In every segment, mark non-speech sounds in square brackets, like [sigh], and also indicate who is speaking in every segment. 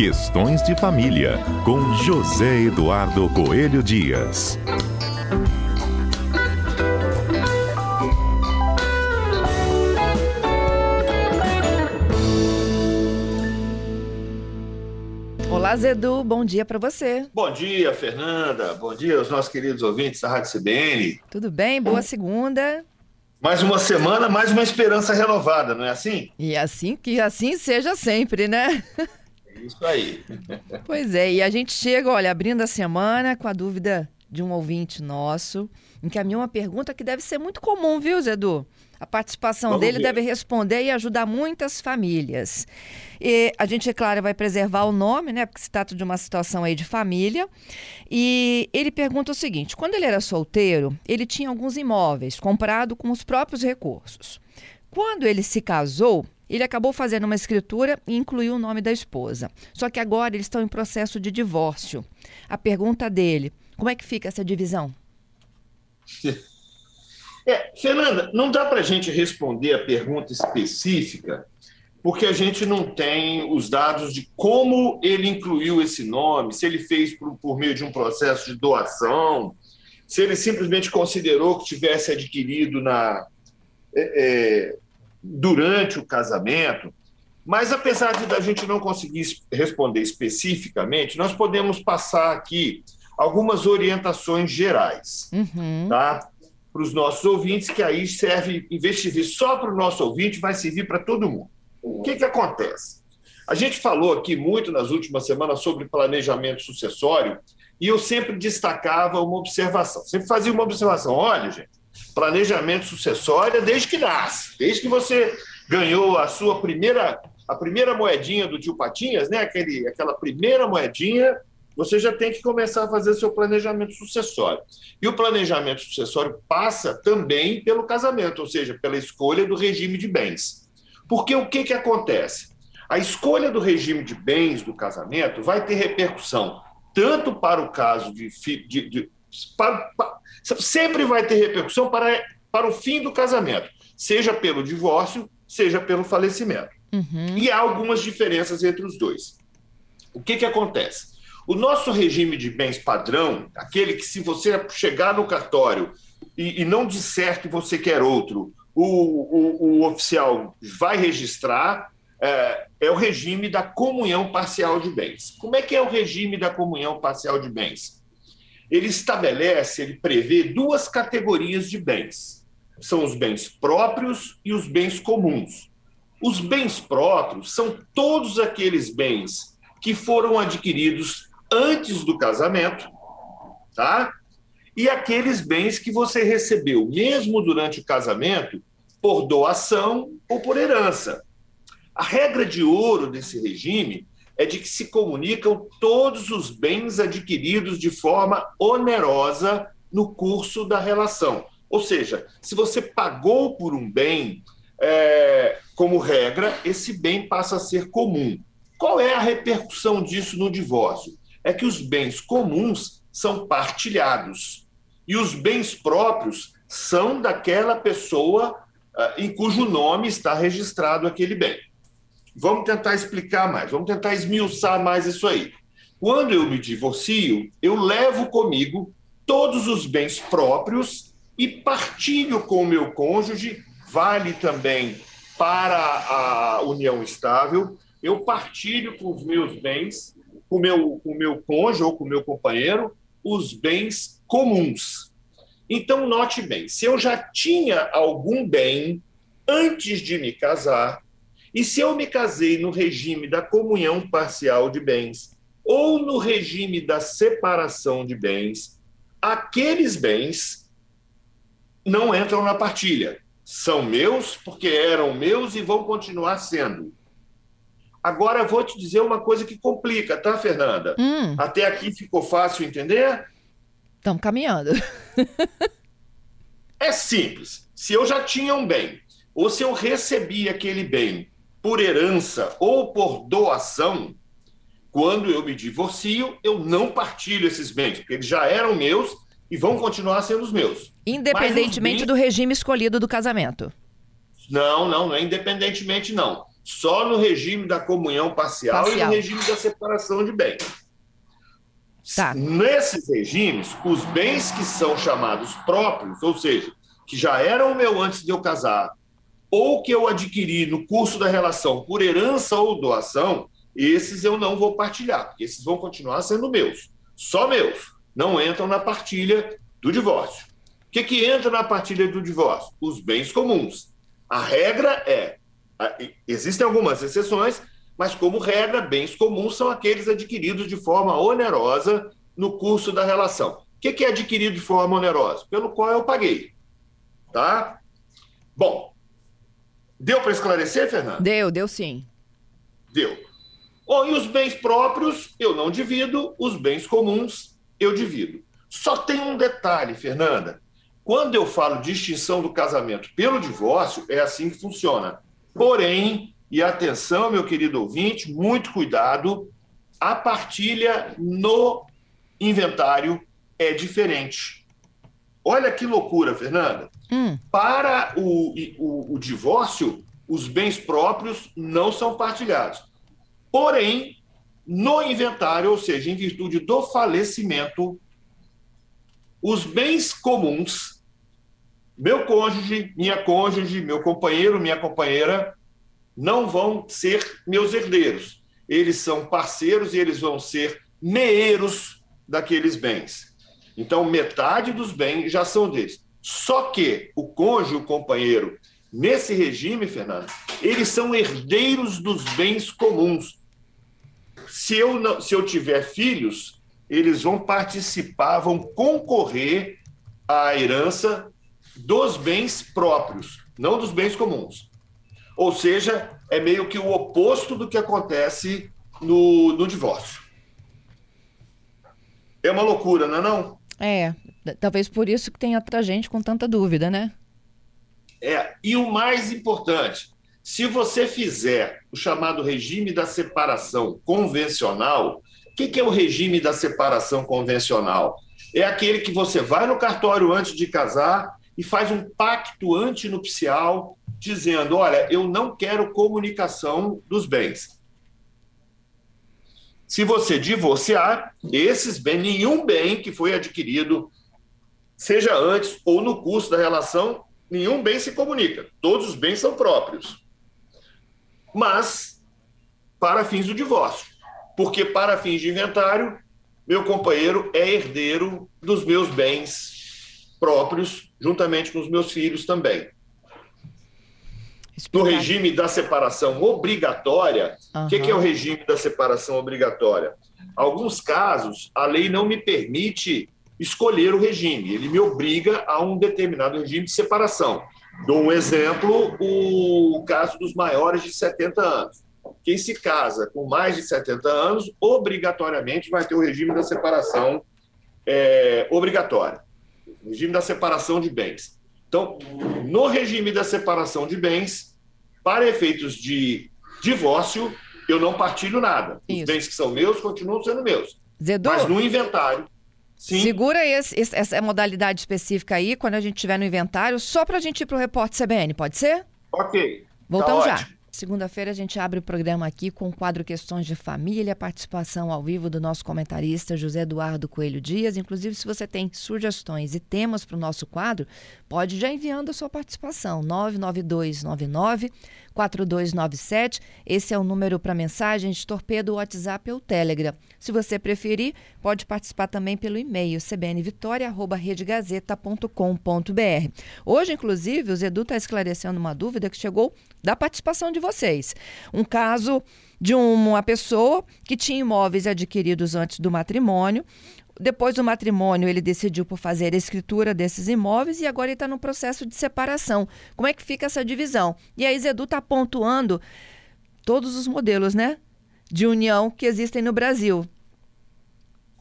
Speaker 1: Questões de Família, com José Eduardo Coelho Dias.
Speaker 2: Olá, Zedu, bom dia para você.
Speaker 3: Bom dia, Fernanda. Bom dia aos nossos queridos ouvintes da Rádio CBN.
Speaker 2: Tudo bem? Boa segunda.
Speaker 3: Mais uma semana, mais uma esperança renovada, não é assim?
Speaker 2: E assim que assim seja sempre, né? [laughs]
Speaker 3: É isso aí.
Speaker 2: Pois é, e a gente chega, olha, abrindo a semana com a dúvida de um ouvinte nosso, encaminhou uma pergunta que deve ser muito comum, viu, Zedu? A participação
Speaker 3: Vamos
Speaker 2: dele
Speaker 3: ver.
Speaker 2: deve responder e ajudar muitas famílias. E a gente, é claro, vai preservar o nome, né? Porque se trata de uma situação aí de família. E ele pergunta o seguinte: quando ele era solteiro, ele tinha alguns imóveis comprados com os próprios recursos. Quando ele se casou, ele acabou fazendo uma escritura e incluiu o nome da esposa. Só que agora eles estão em processo de divórcio. A pergunta dele: como é que fica essa divisão?
Speaker 3: É, Fernanda, não dá para a gente responder a pergunta específica, porque a gente não tem os dados de como ele incluiu esse nome, se ele fez por, por meio de um processo de doação, se ele simplesmente considerou que tivesse adquirido na, é, é, durante o casamento. Mas apesar de a gente não conseguir es- responder especificamente, nós podemos passar aqui algumas orientações gerais
Speaker 2: Uhum.
Speaker 3: tá? para os nossos ouvintes, que aí serve, em vez de servir só para o nosso ouvinte, vai servir para todo mundo. O que, que acontece? A gente falou aqui muito nas últimas semanas sobre planejamento sucessório e eu sempre destacava uma observação. Sempre fazia uma observação. Olha, gente, planejamento sucessório é desde que nasce, desde que você ganhou a sua primeira, a primeira moedinha do tio Patinhas, né? Aquele, aquela primeira moedinha, você já tem que começar a fazer seu planejamento sucessório. E o planejamento sucessório passa também pelo casamento, ou seja, pela escolha do regime de bens. Porque o que, que acontece? A escolha do regime de bens do casamento vai ter repercussão tanto para o caso de. de- de- para- pa- sempre vai ter repercussão para, para o fim do casamento, seja pelo divórcio, seja pelo falecimento.
Speaker 2: Uhum.
Speaker 3: E há algumas diferenças entre os dois. O que, que acontece? O nosso regime de bens padrão, aquele que, se você chegar no cartório e, e não disser que você quer outro, o, o- o oficial vai registrar, é, é o regime da comunhão parcial de bens. Como é que é o regime da comunhão parcial de bens? Ele estabelece, ele prevê duas categorias de bens. São os bens próprios e os bens comuns. Os bens próprios são todos aqueles bens que foram adquiridos antes do casamento, tá? E aqueles bens que você recebeu, mesmo durante o casamento, por doação ou por herança. A regra de ouro desse regime é de que se comunicam todos os bens adquiridos de forma onerosa no curso da relação. Ou seja, se você pagou por um bem, é, como regra, esse bem passa a ser comum. Qual é a repercussão disso no divórcio? É que os bens comuns são partilhados e os bens próprios são daquela pessoa ah, em cujo nome está registrado aquele bem. Vamos tentar explicar mais, vamos tentar esmiuçar mais isso aí. Quando eu me divorcio, eu levo comigo todos os bens próprios e partilho com o meu cônjuge, vale também para a união estável, eu partilho com os meus bens, com o meu, com meu cônjuge ou com o meu companheiro, os bens comuns. Então, note bem, se eu já tinha algum bem antes de me casar, e se eu me casei no regime da comunhão parcial de bens ou no regime da separação de bens, aqueles bens não entram na partilha. São meus porque eram meus e vão continuar sendo. Agora eu vou te dizer uma coisa que complica, tá, Fernanda?
Speaker 2: Hum,
Speaker 3: Até aqui ficou fácil entender?
Speaker 2: estamos caminhando. [laughs]
Speaker 3: É simples. Se eu já tinha um bem, ou se eu recebi aquele bem por herança ou por doação, quando eu me divorcio, eu não partilho esses bens, porque eles já eram meus e vão continuar sendo os meus.
Speaker 2: Independentemente
Speaker 3: bens-
Speaker 2: do regime escolhido do casamento.
Speaker 3: Não, não, não é independentemente, não. só no regime da comunhão parcial, parcial. e no regime da separação de bens. Tá. Nesses regimes, os bens que são chamados próprios, ou seja, que já eram meu antes de eu casar, ou que eu adquiri no curso da relação por herança ou doação, esses eu não vou partilhar, porque esses vão continuar sendo meus, só meus, não entram na partilha do divórcio. O que, que entra na partilha do divórcio? Os bens comuns. A regra é, existem algumas exceções, mas como regra, bens comuns são aqueles adquiridos de forma onerosa no curso da relação. O que é adquirido de forma onerosa? Pelo qual eu paguei. Tá? Bom, deu para esclarecer, Fernando?
Speaker 2: Deu, deu sim.
Speaker 3: Deu. Bom, e os bens próprios eu não divido, os bens comuns eu divido. Só tem um detalhe, Fernanda. Quando eu falo de extinção do casamento pelo divórcio, é assim que funciona. Porém, e atenção, meu querido ouvinte, muito cuidado, a partilha no inventário é diferente. Olha que loucura, Fernanda. Hum. Para o, o, o divórcio, os bens próprios não são partilhados. Porém, no inventário, ou seja, em virtude do falecimento, os bens comuns meu cônjuge, minha cônjuge, meu companheiro, minha companheira não vão ser meus herdeiros. Eles são parceiros e eles vão ser meeiros daqueles bens. Então, metade dos bens já são deles. Só que o cônjuge, o companheiro, nesse regime, Fernando, eles são herdeiros dos bens comuns. Se eu, não, se eu tiver filhos, eles vão participar, vão concorrer à herança dos bens próprios, não dos bens comuns. Ou seja, é meio que o oposto do que acontece no, no divórcio. É uma loucura, não é não?
Speaker 2: É, talvez por isso que tenha tanta gente com tanta dúvida, né?
Speaker 3: É, e o mais importante, se você fizer o chamado regime da separação convencional, o que, que é o regime da separação convencional? É aquele que você vai no cartório antes de casar e faz um pacto antinupcial dizendo: olha, eu não quero comunicação dos bens. Se você divorciar, esses bens, nenhum bem que foi adquirido, seja antes ou no curso da relação, nenhum bem se comunica. Todos os bens são próprios. Mas para fins do divórcio. Porque para fins de inventário, meu companheiro é herdeiro dos meus bens próprios, juntamente com os meus filhos também. No regime da separação obrigatória, o uhum. que, que é o regime da separação obrigatória? Alguns casos, a lei não me permite escolher o regime, ele me obriga a um determinado regime de separação. Dou um exemplo, o caso dos maiores de 70 anos. Quem se casa com mais de 70 anos, obrigatoriamente vai ter o regime da separação é, obrigatória regime da separação de bens. Então, no regime da separação de bens, para efeitos de divórcio, eu não partilho nada. Os bens que são meus continuam sendo meus. Zedu, Mas no inventário. Sim.
Speaker 2: Segura esse, essa modalidade específica aí quando a gente estiver no inventário, só para a gente ir para o repórter CBN, pode ser?
Speaker 3: Ok.
Speaker 2: Voltamos tá já. Segunda-feira a gente abre o programa aqui com o quadro Questões de Família, participação ao vivo do nosso comentarista José Eduardo Coelho Dias. Inclusive, se você tem sugestões e temas para o nosso quadro, pode já enviando a sua participação. 99299 4297. Esse é o número para mensagens de torpedo, WhatsApp ou Telegram. Se você preferir, pode participar também pelo e-mail cbnvitoria@redegazeta.com.br. Hoje, inclusive, o Zedu está esclarecendo uma dúvida que chegou da participação de vocês. Um caso de uma pessoa que tinha imóveis adquiridos antes do matrimônio, depois do matrimônio, ele decidiu por fazer a escritura desses imóveis e agora ele está no processo de separação. Como é que fica essa divisão? E aí, Zedu está pontuando todos os modelos, né? De união que existem no Brasil.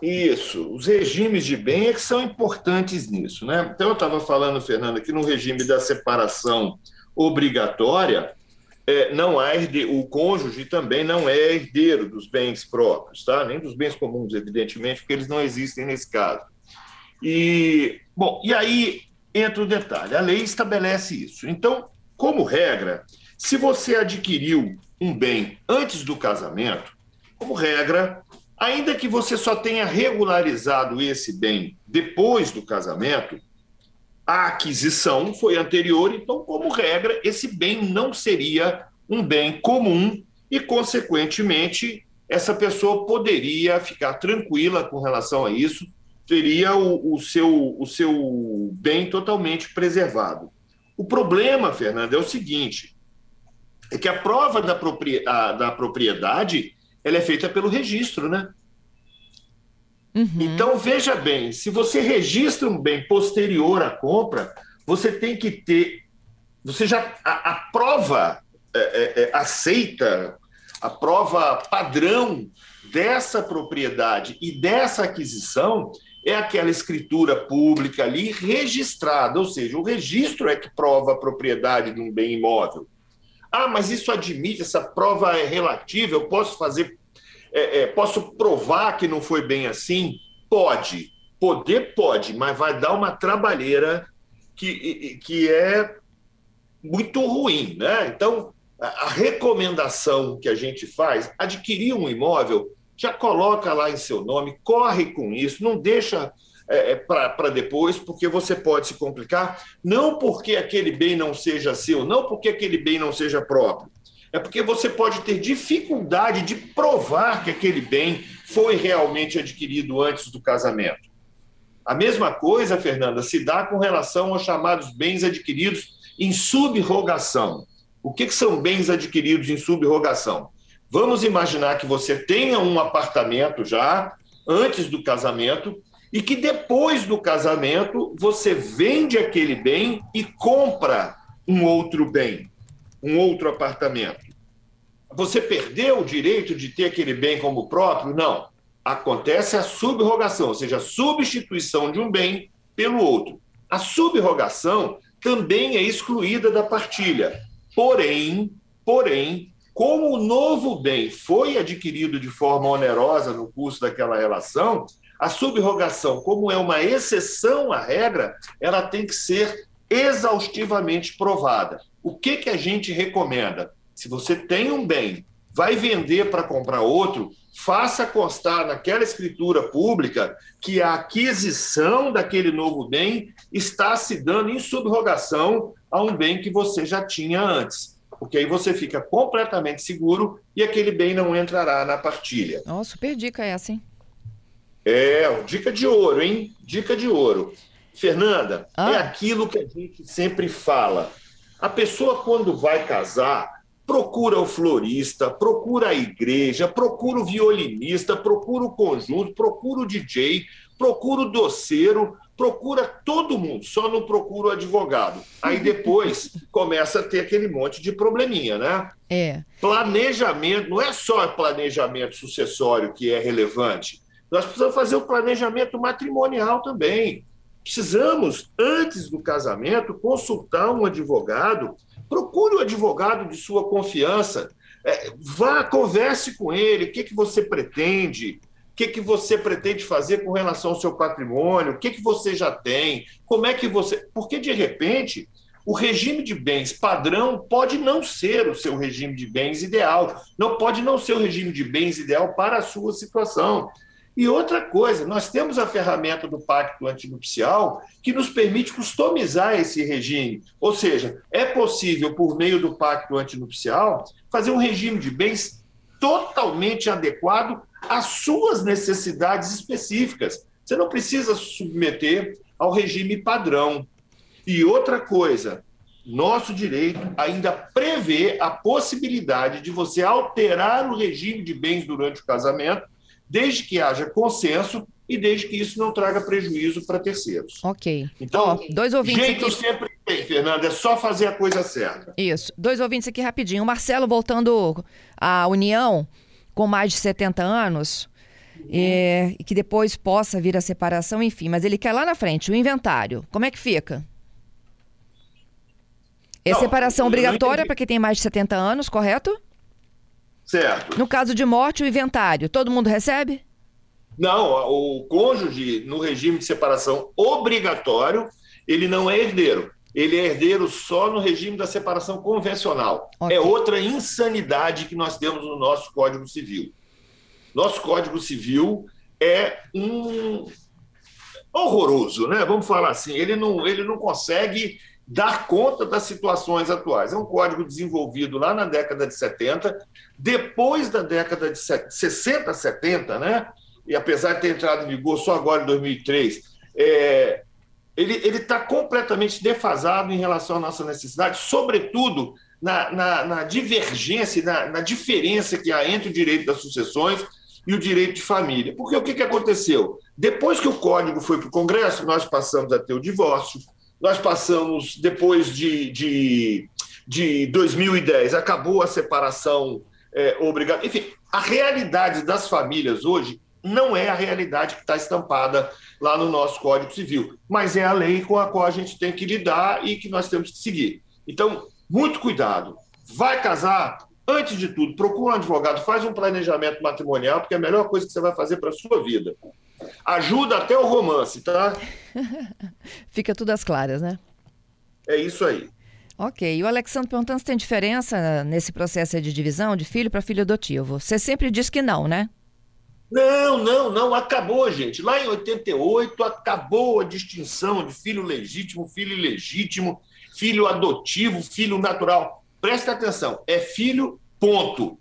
Speaker 3: Isso, os regimes de bem é que são importantes nisso, né? Então, eu estava falando, Fernando, que no regime da separação obrigatória, é, não há herdeiro, o cônjuge também não é herdeiro dos bens próprios, tá? nem dos bens comuns, evidentemente, porque eles não existem nesse caso. E, bom, e aí entra o detalhe: a lei estabelece isso. Então, como regra, se você adquiriu um bem antes do casamento, como regra, ainda que você só tenha regularizado esse bem depois do casamento, a aquisição foi anterior, então, como regra, esse bem não seria um bem comum e, consequentemente, essa pessoa poderia ficar tranquila com relação a isso, teria o, o, seu, o seu bem totalmente preservado. O problema, Fernando, é o seguinte: é que a prova da, propriedade, da propriedade ela é feita pelo registro, né? Uhum. Então, veja bem, se você registra um bem posterior à compra, você tem que ter. Você já. A, a prova é, é, é, aceita, a prova padrão dessa propriedade e dessa aquisição é aquela escritura pública ali registrada, ou seja, o registro é que prova a propriedade de um bem imóvel. Ah, mas isso admite, essa prova é relativa, eu posso fazer é, é, posso provar que não foi bem assim? Pode. Poder pode, mas vai dar uma trabalheira que, que é muito ruim. Né? Então, a recomendação que a gente faz, adquirir um imóvel, já coloca lá em seu nome, corre com isso, não deixa é, é para depois, porque você pode se complicar, não porque aquele bem não seja seu, não porque aquele bem não seja próprio, é porque você pode ter dificuldade de provar que aquele bem foi realmente adquirido antes do casamento. A mesma coisa, Fernanda, se dá com relação aos chamados bens adquiridos em subrogação. O que, que são bens adquiridos em subrogação? Vamos imaginar que você tenha um apartamento já antes do casamento e que depois do casamento você vende aquele bem e compra um outro bem um outro apartamento. Você perdeu o direito de ter aquele bem como próprio? Não. Acontece a subrogação, ou seja, a substituição de um bem pelo outro. A subrogação também é excluída da partilha. Porém, porém, como o novo bem foi adquirido de forma onerosa no curso daquela relação, a subrogação, como é uma exceção à regra, ela tem que ser exaustivamente provada. O que, que a gente recomenda? Se você tem um bem, vai vender para comprar outro, faça constar naquela escritura pública que a aquisição daquele novo bem está se dando em subrogação a um bem que você já tinha antes. Porque aí você fica completamente seguro e aquele bem não entrará na partilha.
Speaker 2: Oh, super dica essa, hein?
Speaker 3: É, dica de ouro, hein? Dica de ouro. Fernanda, ah. é aquilo que a gente sempre fala. A pessoa, quando vai casar, procura o florista, procura a igreja, procura o violinista, procura o conjunto, procura o DJ, procura o doceiro, procura todo mundo, só não procura o advogado. Aí depois [laughs] começa a ter aquele monte de probleminha, né?
Speaker 2: É.
Speaker 3: Planejamento, não é só planejamento sucessório que é relevante. Nós precisamos fazer o planejamento matrimonial também. Precisamos, antes do casamento, consultar um advogado. Procure o advogado de sua confiança. É, vá, converse com ele. O que, que você pretende? O que, que você pretende fazer com relação ao seu patrimônio? O que, que você já tem? Como é que você. Porque, de repente, o regime de bens padrão pode não ser o seu regime de bens ideal, não pode não ser o regime de bens ideal para a sua situação. E outra coisa, nós temos a ferramenta do pacto antinupcial que nos permite customizar esse regime. Ou seja, é possível, por meio do pacto antinupcial, fazer um regime de bens totalmente adequado às suas necessidades específicas. Você não precisa submeter ao regime padrão. E outra coisa, nosso direito ainda prevê a possibilidade de você alterar o regime de bens durante o casamento desde que haja consenso e desde que isso não traga prejuízo para terceiros.
Speaker 2: Ok.
Speaker 3: Então,
Speaker 2: oh, dois ouvintes
Speaker 3: jeito
Speaker 2: aqui...
Speaker 3: sempre tem, Fernanda, é só fazer a coisa certa.
Speaker 2: Isso. Dois ouvintes aqui rapidinho. O Marcelo voltando à União com mais de 70 anos, e que depois possa vir a separação, enfim, mas ele quer lá na frente o inventário. Como é que fica? É não, separação obrigatória para quem tem mais de 70 anos, correto?
Speaker 3: Certo.
Speaker 2: No caso de morte, o inventário, todo mundo recebe?
Speaker 3: Não, o cônjuge, no regime de separação obrigatório, ele não é herdeiro. ele é herdeiro só no regime da separação convencional. Okay. É outra insanidade que nós temos no nosso Código Civil. Nosso Código Civil é um horroroso, né? Vamos falar assim, ele não, ele não consegue dar conta das situações atuais. É um código desenvolvido lá na década de 70, depois da década de 60, 70, né? E apesar de ter entrado em vigor só agora em 2003, é, ele está completamente defasado em relação à nossa necessidade, sobretudo na, na, na divergência, na, na, diferença que há entre o direito das sucessões e o direito de família. Porque o que, que aconteceu? Depois que o código foi para o Congresso, nós passamos a ter o divórcio, nós passamos, depois de, de, de 2010, acabou a separação é, obrigada. Enfim, a realidade das famílias hoje não é a realidade que está estampada lá no nosso Código Civil, mas é a lei com a qual a gente tem que lidar e que nós temos que seguir. Então, muito cuidado. Vai casar, antes de tudo, procura um advogado, faz um planejamento matrimonial, porque é a melhor coisa que você vai fazer para a sua vida. Ajuda até o romance, tá? [laughs]
Speaker 2: Fica tudo às claras, né?
Speaker 3: É isso aí.
Speaker 2: Ok. E o Alexandre perguntando se tem diferença nesse processo de divisão de filho para filho adotivo. Você sempre diz que não, né?
Speaker 3: Não, não, não. Acabou, gente. Lá em 88 acabou a distinção de filho legítimo, filho ilegítimo, filho adotivo, filho natural. Presta atenção. É filho, ponto.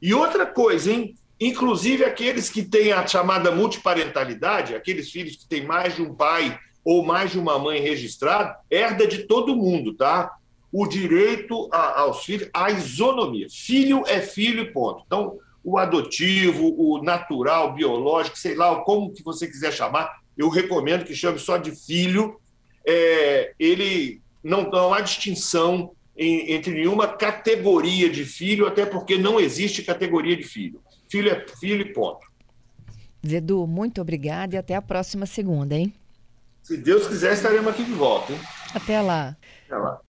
Speaker 3: E outra coisa, hein? Inclusive aqueles que têm a chamada multiparentalidade, aqueles filhos que têm mais de um pai ou mais de uma mãe registrado, herda de todo mundo, tá? O direito a, aos filhos, a isonomia. Filho é filho, ponto. Então, o adotivo, o natural, biológico, sei lá, como que você quiser chamar, eu recomendo que chame só de filho. É, ele não, não há distinção em, entre nenhuma categoria de filho, até porque não existe categoria de filho. Filho é filho e ponto.
Speaker 2: Zedu, muito obrigada e até a próxima segunda, hein?
Speaker 3: Se Deus quiser, estaremos aqui de volta, hein?
Speaker 2: Até lá.
Speaker 3: Até lá.